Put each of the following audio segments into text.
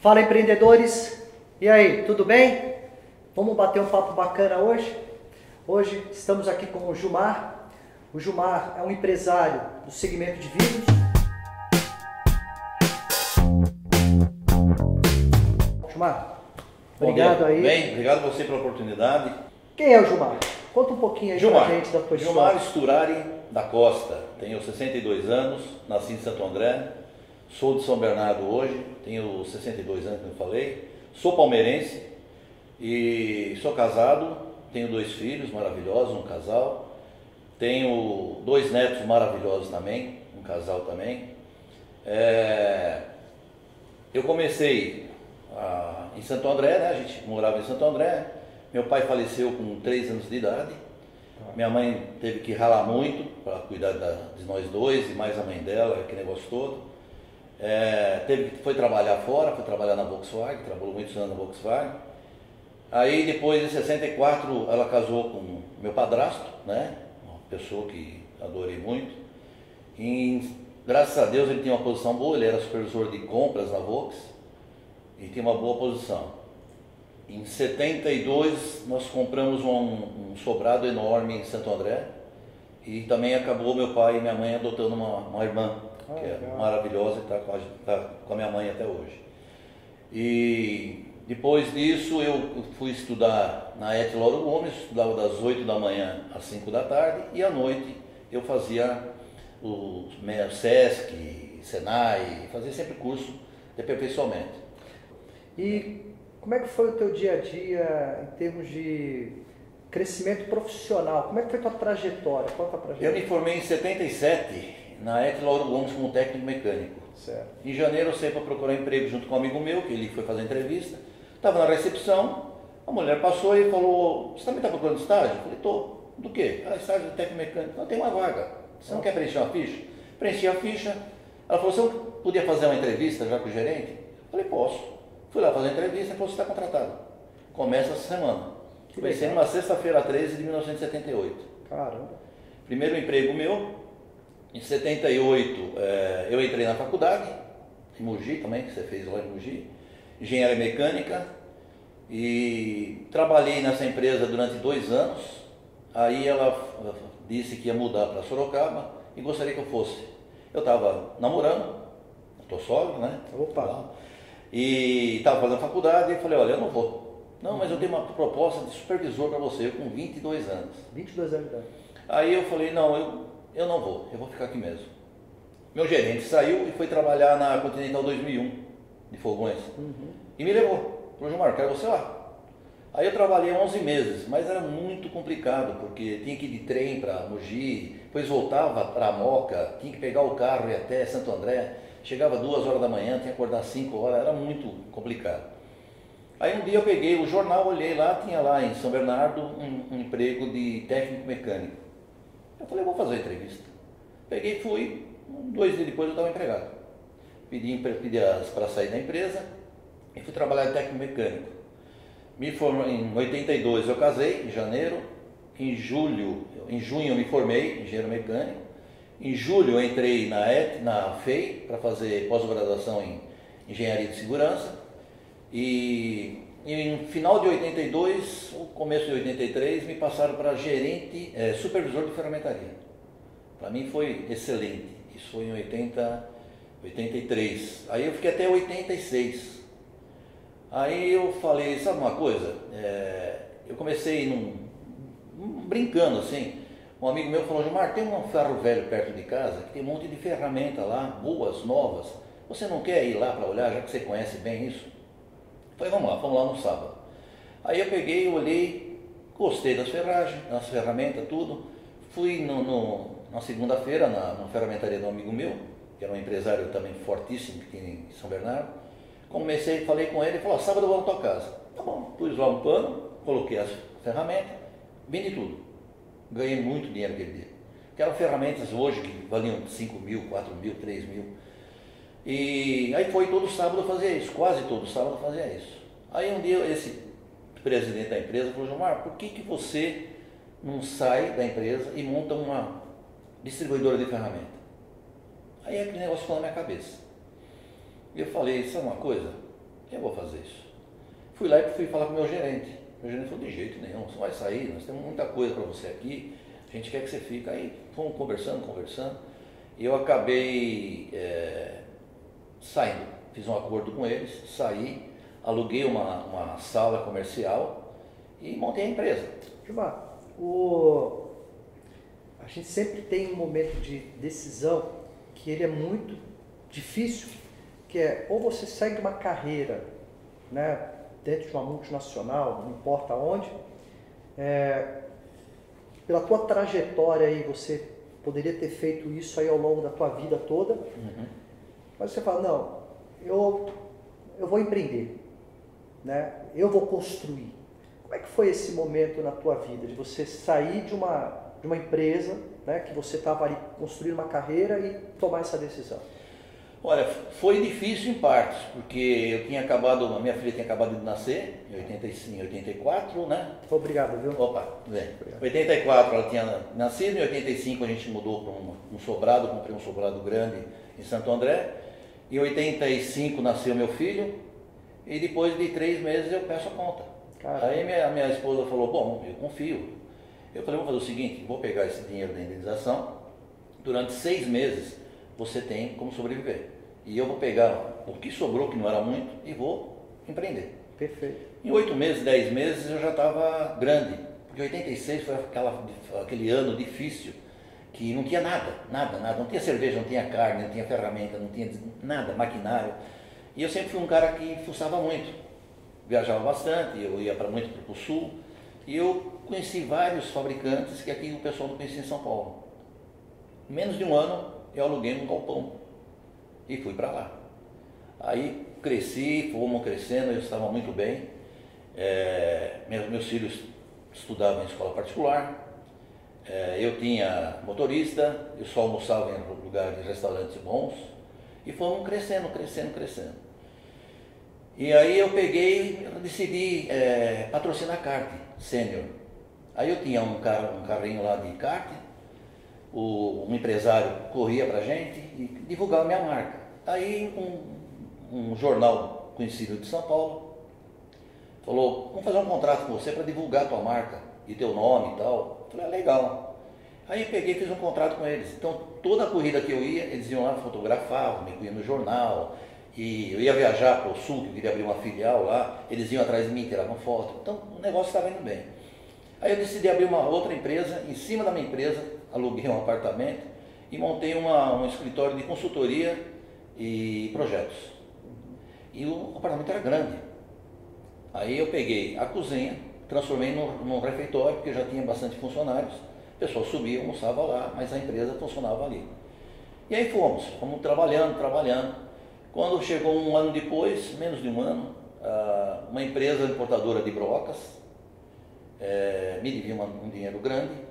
Fala empreendedores, e aí, tudo bem? Vamos bater um papo bacana hoje? Hoje estamos aqui com o Jumar. O Jumar é um empresário do segmento de vidros. Jumar, obrigado aí. Bem, obrigado a você pela oportunidade. Quem é o Jumar? Conta um pouquinho aí pra gente da tua Gilmar história. Sturari da Costa, tenho 62 anos, nasci em Santo André, sou de São Bernardo hoje, tenho 62 anos, como eu falei, sou palmeirense e sou casado, tenho dois filhos maravilhosos, um casal, tenho dois netos maravilhosos também, um casal também. É, eu comecei ah, em Santo André, né? A gente morava em Santo André. Meu pai faleceu com 3 anos de idade. Minha mãe teve que ralar muito para cuidar da- de nós dois e mais a mãe dela, aquele negócio todo. É, teve, foi trabalhar fora, foi trabalhar na Volkswagen, trabalhou muitos anos na Volkswagen. Aí depois, em 64, ela casou com meu padrasto, né? Uma pessoa que adorei muito. E, graças a Deus ele tinha uma posição boa, ele era supervisor de compras na Volks e tinha uma boa posição. Em 72 nós compramos um, um sobrado enorme em Santo André e também acabou meu pai e minha mãe adotando uma, uma irmã, Ah, que é legal. maravilhosa e está com, a- tá com a minha mãe até hoje. E depois disso eu fui estudar na Et Lauro Gomes, estudava das 8 da manhã às 5 da tarde e à noite eu fazia o Sesc, Senai, fazia sempre curso de aperfeiçoamento. E como é que foi o teu dia a dia em termos de crescimento profissional? Como é que foi tua trajetória? Qual a tua Eu trajetória? me formei em 77 na Et Lauro Gomes como técnico mecânico. Certo. Em janeiro eu saí para procurar emprego junto com um amigo meu, que ele foi fazer entrevista. Estava na recepção, a mulher passou e falou, você também está procurando estágio? Eu falei, tô. Do quê? Ah, estágio de técnico mecânico. Não, tem uma vaga. Você não quer preencher uma ficha? Preenchi a ficha. Ela falou, você não podia fazer uma entrevista já com o gerente? Eu falei, posso. Fui lá fazer a entrevista e falou, você está contratado. Começa essa semana. Comecei numa sexta-feira 13 de 1978. Caramba. Primeiro emprego meu, em 78 eh, eu entrei na faculdade, em Mogi também, que você fez lá em Mogi, engenharia mecânica, e trabalhei nessa empresa durante dois anos. Aí ela disse que ia mudar para Sorocaba e gostaria que eu fosse. Eu estava namorando, estou sólido, né? Opa. E estava fazendo faculdade e falei, olha, eu não vou. Não, mas eu tenho uma proposta de supervisor para você, eu com 22 anos. 22 anos de idade. Aí eu falei, não, eu, eu não vou, eu vou ficar aqui mesmo. Meu gerente saiu e foi trabalhar na Continental 2001, de Fogões, e me levou. Falou, Gilmar, quero você lá. Aí eu trabalhei 11 meses, mas era muito complicado, porque tinha que ir de trem para Mogi, depois voltava para Moca, tinha que pegar o carro e ir até Santo André, chegava duas horas da manhã, tinha que acordar 5 horas, era muito complicado. Aí um dia eu peguei o jornal, olhei lá, tinha lá em São Bernardo um, um emprego de técnico mecânico. Eu falei, vou fazer a entrevista. Peguei e fui, dois dias depois eu estava empregado. Pedi, pedi para sair da empresa e fui trabalhar de técnico mecânico. Me formei, em 82 eu casei, em janeiro. Em julho, em junho eu me formei, engenheiro mecânico. Em julho eu entrei na, ET, na FEI para fazer pós-graduação em engenharia de segurança. E em final de 82, o começo de 83, me passaram para gerente, eh, supervisor de ferramentaria. Para mim foi excelente. Isso foi em 80, 83. Aí eu fiquei até 86. Aí eu falei, sabe uma coisa? É, eu comecei num- brincando assim. Um amigo meu falou, Gilmar, tem um ferro velho perto de casa que tem um monte de ferramenta lá, boas, novas. Você não quer ir lá para olhar, já que você conhece bem isso? Falei, vamos lá, vamos lá no sábado. Aí eu peguei, olhei, gostei das ferragens, das ferramentas, tudo. Fui no, no- na segunda-feira na, na ferramentaria de um amigo meu, que era um empresário também fortíssimo que tinha em São Bernardo. Comecei, falei com ele, ele falou, "Ah, sábado eu vou na tua casa. Tá bom, pus lá um pano, coloquei as ferramentas, vendi tudo. Ganhei muito dinheiro aquele dia. Que eram ferramentas hoje que valiam 5 mil, 4 mil, 3 mil. E aí foi todo sábado fazia isso, quase todo sábado fazia isso. Aí um dia esse presidente da empresa falou, Gilmar, por que, que você não sai da empresa e monta uma distribuidora de ferramenta? Aí aquele negócio ficou na minha cabeça. E eu falei, sabe uma coisa? eu vou fazer isso. Fui lá e fui falar com o meu gerente. Meu gerente falou, de jeito nenhum, você vai sair, nós temos muita coisa para você aqui, a gente quer que você fique. Aí fomos conversando, conversando, e eu acabei é, saindo. Fiz um acordo com eles, saí, aluguei uma, uma sala comercial e montei a empresa. Gilmar, o... a gente sempre tem um momento de decisão que ele é muito difícil, que é ou você segue uma carreira né, dentro de uma multinacional, não importa onde, é, pela tua trajetória aí, você poderia ter feito isso aí ao longo da tua vida toda, uhum. mas você fala, não, eu, eu vou empreender, né? eu vou construir. Como é que foi esse momento na tua vida, de você sair de uma, de uma empresa, né, que você estava ali construindo uma carreira e tomar essa decisão? Olha, foi difícil em partes, porque eu tinha acabado, a minha filha tinha acabado de nascer, em 85, 84, né? Obrigado, viu? Opa, vem. Em 84 ela tinha nascido, em 85 a gente mudou para um, um sobrado, comprei um sobrado grande em Santo André. Em 85 nasceu meu filho, e depois de três meses eu peço a conta. Caramba. Aí minha, minha esposa falou, bom, eu confio. Eu falei, vou fazer o seguinte, vou pegar esse dinheiro da indenização, durante seis meses você tem como sobreviver. E eu vou pegar o que sobrou, que não era muito, e vou empreender. Perfeito. Em oito meses, dez meses, eu já estava grande. Porque 86 foi aquela, aquele ano difícil, que não tinha nada, nada, nada. Não tinha cerveja, não tinha carne, não tinha ferramenta, não tinha nada, maquinário. E eu sempre fui um cara que fuçava muito. Viajava bastante, eu ia para muito para o sul. E eu conheci vários fabricantes que aqui o pessoal não conhecia em São Paulo. Menos de um ano, eu aluguei um galpão e fui para lá. Aí cresci, fomos crescendo, eu estava muito bem. É, meus, meus, filhos estudavam em escola particular. É, eu tinha motorista, eu só almoçava em lugares, restaurantes bons. E fomos crescendo, crescendo, crescendo. E aí eu peguei, eu decidi é, patrocinar kart sênior. Aí eu tinha um, carro, um carrinho lá de kart, o, um empresário corria para a gente e divulgava minha marca. Aí um, um jornal conhecido de São Paulo falou, vamos fazer um contrato com você para divulgar a tua marca e teu nome e tal. Eu falei, ah, legal. Aí peguei e fiz um contrato com eles. Então toda a corrida que eu ia, eles iam lá, fotografavam, me punham no jornal. E eu ia viajar para o sul, que eu queria abrir uma filial lá, eles iam atrás de mim, tiravam foto. Então o negócio estava indo bem. Aí eu decidi abrir uma outra empresa, em cima da minha empresa, aluguei um apartamento e montei uma, um escritório de consultoria e projetos. E o apartamento era grande. Aí eu peguei a cozinha, transformei num refeitório, porque já tinha bastante funcionários. O pessoal subia, almoçava lá, mas a empresa funcionava ali. E aí fomos, fomos trabalhando, trabalhando. Quando chegou um ano depois, menos de um ano, uma empresa importadora de brocas é, me devia um dinheiro grande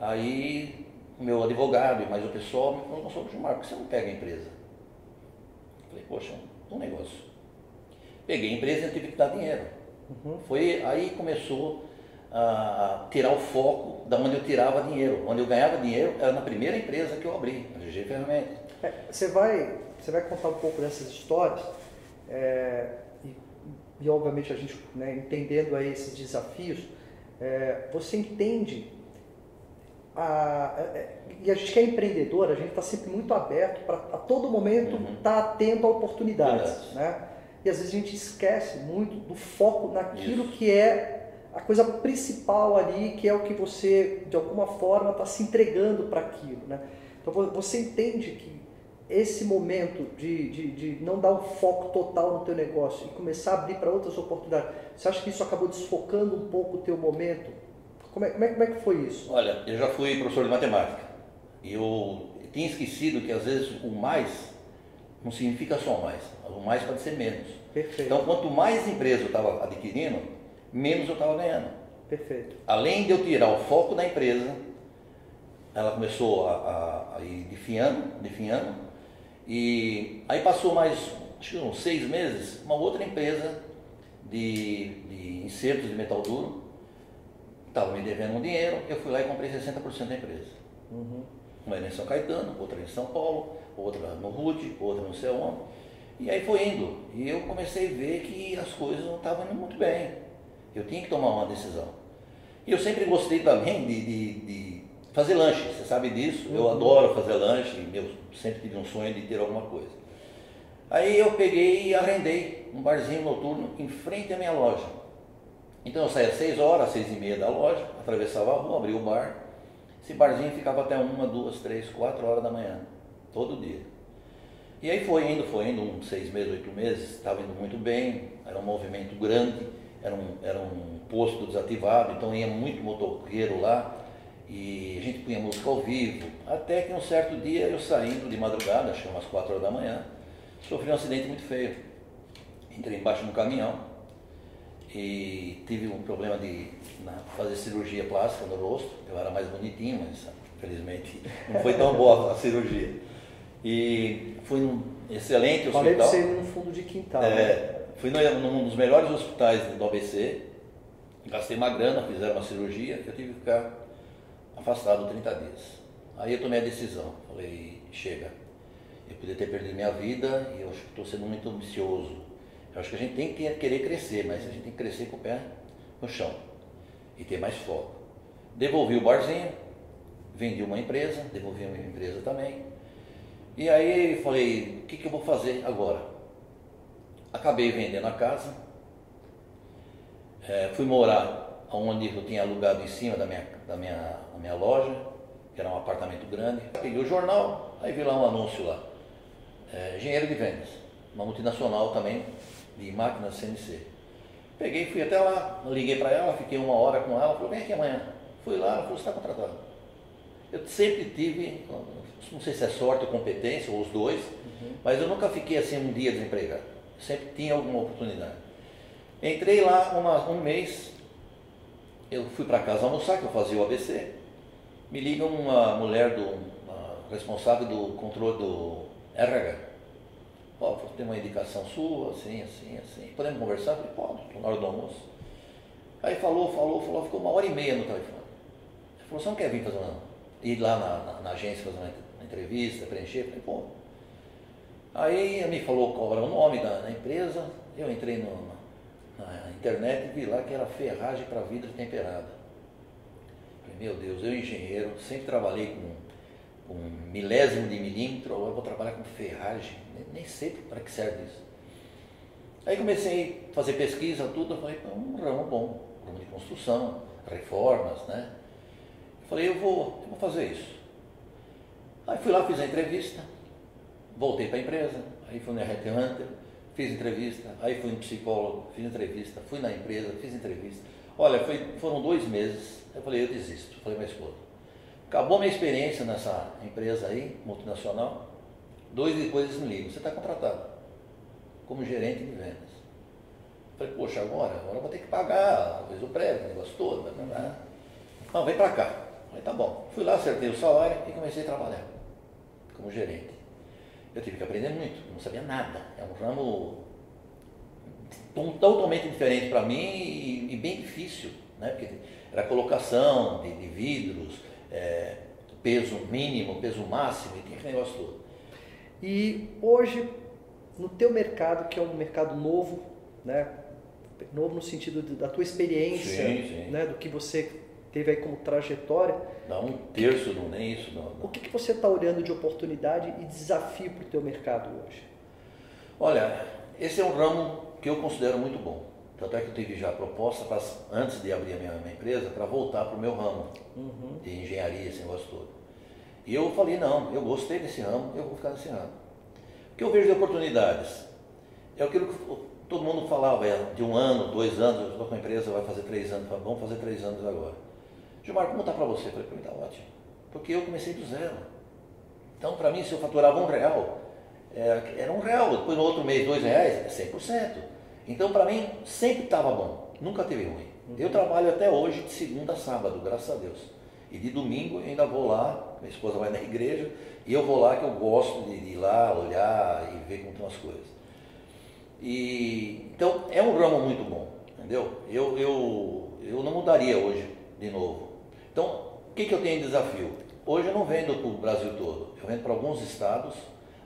Aí o meu advogado e mais o pessoal me falou, nossa, por que você não pega a empresa? Falei, poxa, um negócio. Peguei a empresa e tive que dar dinheiro. Uhum. Foi aí começou a tirar o foco da onde eu tirava dinheiro. Onde eu ganhava dinheiro era na primeira empresa que eu abri, a GG Ferramentas. É, você, vai, você vai contar um pouco dessas histórias é, e, e, obviamente a gente né, entendendo aí esses desafios, é, você entende a, é, é, e a gente que é empreendedor, a gente está sempre muito aberto para a todo momento estar uhum. tá atento a oportunidades. Né? E às vezes a gente esquece muito do foco naquilo Isso. que é a coisa principal ali, que é o que você, de alguma forma, está se entregando para aquilo. Né? Então você entende que esse momento de, de, de não dar um foco total no teu negócio e começar a abrir para outras oportunidades, você acha que isso acabou desfocando um pouco o teu momento? Como é, como, é, como é que foi isso? Olha, eu já fui professor de matemática. E eu tinha esquecido que às vezes o mais não significa só mais. O mais pode ser menos. Perfeito. Então, quanto mais empresa eu estava adquirindo, menos eu estava ganhando. Perfeito. Além de eu tirar o foco da empresa, ela começou a, a, a ir definhando, definhando. E aí passou mais, acho que uns seis meses, uma outra empresa de, de insertos de metal duro estava me devendo um dinheiro, eu fui lá e comprei 60% da empresa. Uhum. Uma era em São Caetano, outra em São Paulo, outra no Rude, outra no céu. E aí foi indo. E eu comecei a ver que as coisas não estavam indo muito bem. Eu tinha que tomar uma decisão. E eu sempre gostei também de, de, de fazer lanche, você sabe disso. Eu uhum. adoro fazer lanche, eu sempre tive um sonho de ter alguma coisa. Aí eu peguei e arrendei um barzinho noturno em frente à minha loja. Então eu saía às 6 horas, às 6 e meia da loja, atravessava a rua, abria o bar. Esse barzinho ficava até uma, duas, três, quatro horas da manhã, todo dia. E aí foi indo, foi indo, uns seis meses, oito meses, estava indo muito bem, era um movimento grande, era um, era um posto desativado, então ia muito motoqueiro lá e a gente punha música ao vivo. Até que um certo dia eu saindo de madrugada, acho que umas quatro horas da manhã, sofri um acidente muito feio. Entrei embaixo de um caminhão e tive um problema de fazer cirurgia plástica no rosto. Eu era mais bonitinho, mas infelizmente não foi tão boa a cirurgia. E fui num excelente hospital. Falei para você no fundo de quintal. É, né? Fui num dos melhores hospitais do ABC, gastei uma grana, fizeram uma cirurgia, eu tive que ficar afastado 30 dias. Aí eu tomei a decisão, falei, chega, eu podia ter perdido minha vida e eu acho que estou sendo muito ambicioso. Eu acho que a gente tem que querer crescer, mas a gente tem que crescer com o pé no chão e ter mais foco. Devolvi o barzinho, vendi uma empresa, devolvi uma empresa também. E aí falei, o que, que eu vou fazer agora? Acabei vendendo a casa, é, fui morar onde eu tinha alugado em cima da minha, da, minha, da minha loja, que era um apartamento grande. Peguei o jornal, aí vi lá um anúncio lá. É, engenheiro de vendas, uma multinacional também de máquinas CNC. Peguei, fui até lá, liguei para ela, fiquei uma hora com ela, falei, vem aqui amanhã. Fui lá, ela falou, você está contratado. Eu sempre tive, não sei se é sorte ou competência, ou os dois, uhum. mas eu nunca fiquei assim um dia desempregado. Sempre tinha alguma oportunidade. Entrei lá uma, um mês, eu fui para casa almoçar, que eu fazia o ABC. Me liga uma mulher do uma responsável do controle do RH. Ó, oh, tem uma indicação sua, assim, assim, assim. Podemos conversar? Falei, pode, na hora do almoço. Aí falou, falou, falou, ficou uma hora e meia no telefone. Ele falou, você não quer vir fazer uma. ir lá na, na, na agência fazer uma entrevista, preencher? Falei, pô. Aí me falou qual era o nome da, da empresa, eu entrei no, na internet e vi lá que era ferragem para vidro temperada. Falei, meu Deus, eu engenheiro, sempre trabalhei com, com milésimo de milímetro, agora vou trabalhar com ferragem, nem, nem sei para que serve isso. Aí comecei a fazer pesquisa, tudo, eu falei, um ramo bom, ramo de construção, reformas, né? Falei, eu vou, eu vou fazer isso. Aí fui lá, fiz a entrevista, voltei para a empresa, aí fui na Headhunter, fiz entrevista, aí fui no psicólogo, fiz entrevista, fui na empresa, fiz entrevista. Olha, foi, foram dois meses, eu falei, eu desisto, falei minha esposa. Acabou minha experiência nessa empresa aí, multinacional, dois depois eles me ligam, você está contratado como gerente de vendas. Falei, poxa, agora, agora eu vou ter que pagar, talvez o prédio, o negócio todo, blá, blá, blá. Não, vem para cá. Falei, tá bom. Fui lá, acertei o salário e comecei a trabalhar como gerente eu tive que aprender muito, não sabia nada. É um ramo totalmente diferente para mim e, e, bem difícil, né? porque era colocação de, de vidros, é, peso mínimo, peso máximo, e tinha aquele negócio todo. E hoje, no teu mercado, que é um mercado novo, né? novo no sentido da tua experiência, sim, sim. Né? do que você teve aí como trajetória. Dá um terço, não nem isso. Não, não. O que, que você está olhando de oportunidade e desafio para o teu mercado hoje? Olha, esse é um ramo que eu considero muito bom. Tanto é que eu tive já proposta, pra, antes de abrir a minha, minha empresa, para voltar para o meu ramo uhum. de engenharia, esse negócio todo. E eu falei, não, eu gostei desse ramo, eu vou ficar nesse ramo. O que eu vejo de oportunidades é aquilo que todo mundo falava, é, de um ano, dois anos, eu estou com a empresa, vai fazer três anos, vamos fazer três anos agora. Gilmar, como está para você? Eu falei, para mim está ótimo. Porque eu comecei do zero. Então, para mim, se eu faturava um real, é, era um real. Depois, no outro mês, dois reais, é 100%. Então, para mim, sempre estava bom. Nunca teve ruim. Uhum. Eu trabalho até hoje de segunda a sábado, graças a Deus. E de domingo eu ainda vou lá, minha esposa vai na igreja, e eu vou lá que eu gosto de, de ir lá, olhar e ver como estão as coisas. E, então, é um ramo muito bom, entendeu? Eu, eu, eu não mudaria hoje de novo. Então, o que, que eu tenho de desafio? Hoje eu não vendo para o Brasil todo, eu vendo para alguns estados,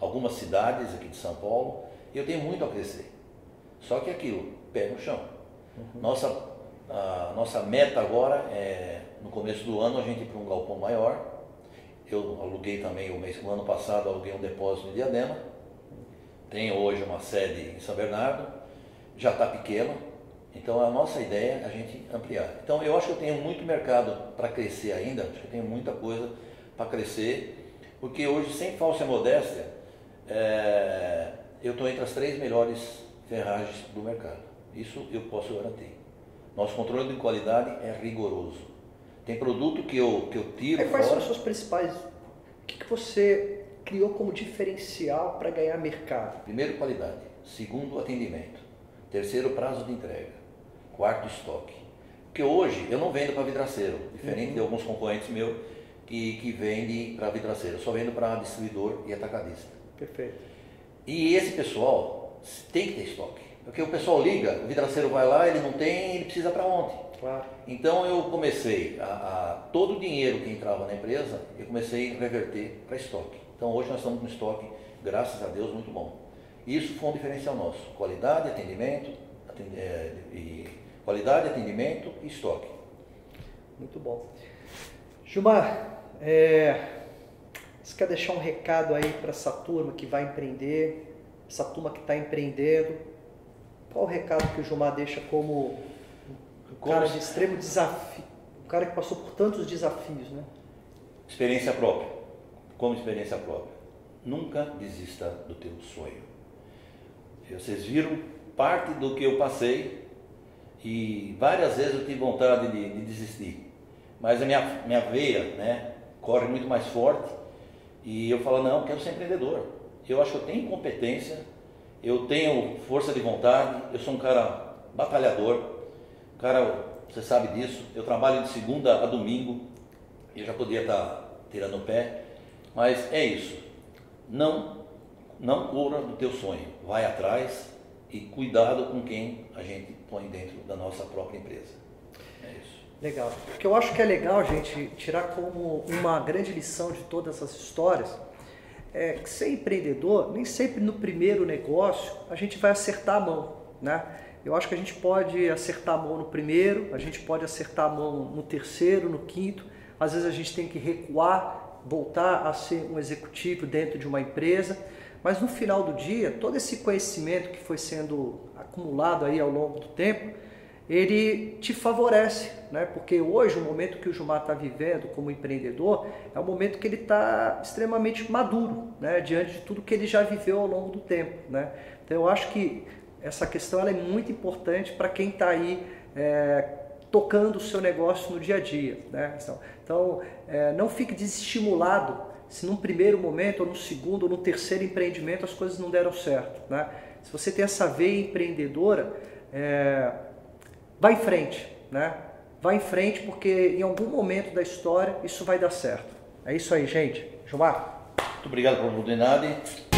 algumas cidades aqui de São Paulo E eu tenho muito a crescer. Só que aquilo, pé no chão. Uhum. Nossa, a nossa meta agora é, no começo do ano, a gente ir para um galpão maior. Eu aluguei também, o, mês, o ano passado, aluguei um depósito de Diadema. Tenho hoje uma sede em São Bernardo. Já está pequeno, então a nossa ideia é a gente ampliar. Então eu acho que eu tenho muito mercado para crescer ainda, acho que eu tenho muita coisa para crescer, porque hoje, sem falsa modéstia, é, eu estou entre as três melhores ferragens do mercado. Isso eu posso garantir. Nosso controle de qualidade é rigoroso. Tem produto que eu, que eu tiro. É, quais fora... são as suas principais. O que, que você criou como diferencial para ganhar mercado? Primeiro, qualidade. Segundo, atendimento. Terceiro, prazo de entrega. Quarto, estoque. Porque hoje eu não vendo para vidraceiro, diferente uhum. de alguns concorrentes meus que, que vendem para vidraceiro. Eu só vendo para distribuidor e atacadista. Perfeito. E esse pessoal tem que ter estoque. Porque o pessoal liga, o vidraceiro vai lá, ele não tem, ele precisa para ontem. Claro. Então eu comecei a, a, todo o dinheiro que entrava na empresa, eu comecei a reverter para estoque. Então hoje nós estamos com estoque, graças a Deus, muito bom. Isso foi um diferencial nosso. Qualidade, atendimento, atend, é, e, qualidade, atendimento e estoque. Muito bom. Gilmar, é, você quer deixar um recado aí para essa turma que vai empreender, essa turma que está empreendendo, qual o recado que o Gilmar deixa como um cara de extremo desafio, um cara que passou por tantos desafios, né? Experiência própria. Como experiência própria. Nunca desista do teu sonho. Vocês viram parte do que eu passei e várias vezes eu tive vontade de, de desistir. Mas a minha, minha veia né, corre muito mais forte. E eu falo, não, quero ser empreendedor. Eu acho que eu tenho competência eu tenho força de vontade, eu sou um cara batalhador, um cara, você sabe disso, eu trabalho de segunda a domingo, eu já podia estar tirando o pé, mas é isso, não, não cura do teu sonho, vai atrás e cuidado com quem a gente põe dentro da nossa própria empresa. É isso. Legal. O que eu acho que é legal, gente, tirar como uma grande lição de todas essas histórias, é, que ser empreendedor, nem sempre no primeiro negócio a gente vai acertar a mão, né? Eu acho que a gente pode acertar a mão no primeiro, a gente pode acertar a mão no terceiro, no quinto. Às vezes a gente tem que recuar, voltar a ser um executivo dentro de uma empresa. Mas no final do dia, todo esse conhecimento que foi sendo acumulado aí ao longo do tempo, ele te favorece, né? porque hoje o momento que o Gilmar está vivendo como empreendedor é o momento que ele está extremamente maduro, né? diante de tudo que ele já viveu ao longo do tempo. Né? Então eu acho que essa questão é muito importante para quem está aí é, tocando o seu negócio no dia a dia. Né? Então, então é, não fique desestimulado se num primeiro momento, ou no segundo, ou no terceiro empreendimento as coisas não deram certo. Né? Se você tem essa veia empreendedora, é, Vai em frente, né? Vai em frente porque em algum momento da história isso vai dar certo. É isso aí, gente. Gilmar. Muito obrigado pela oportunidade.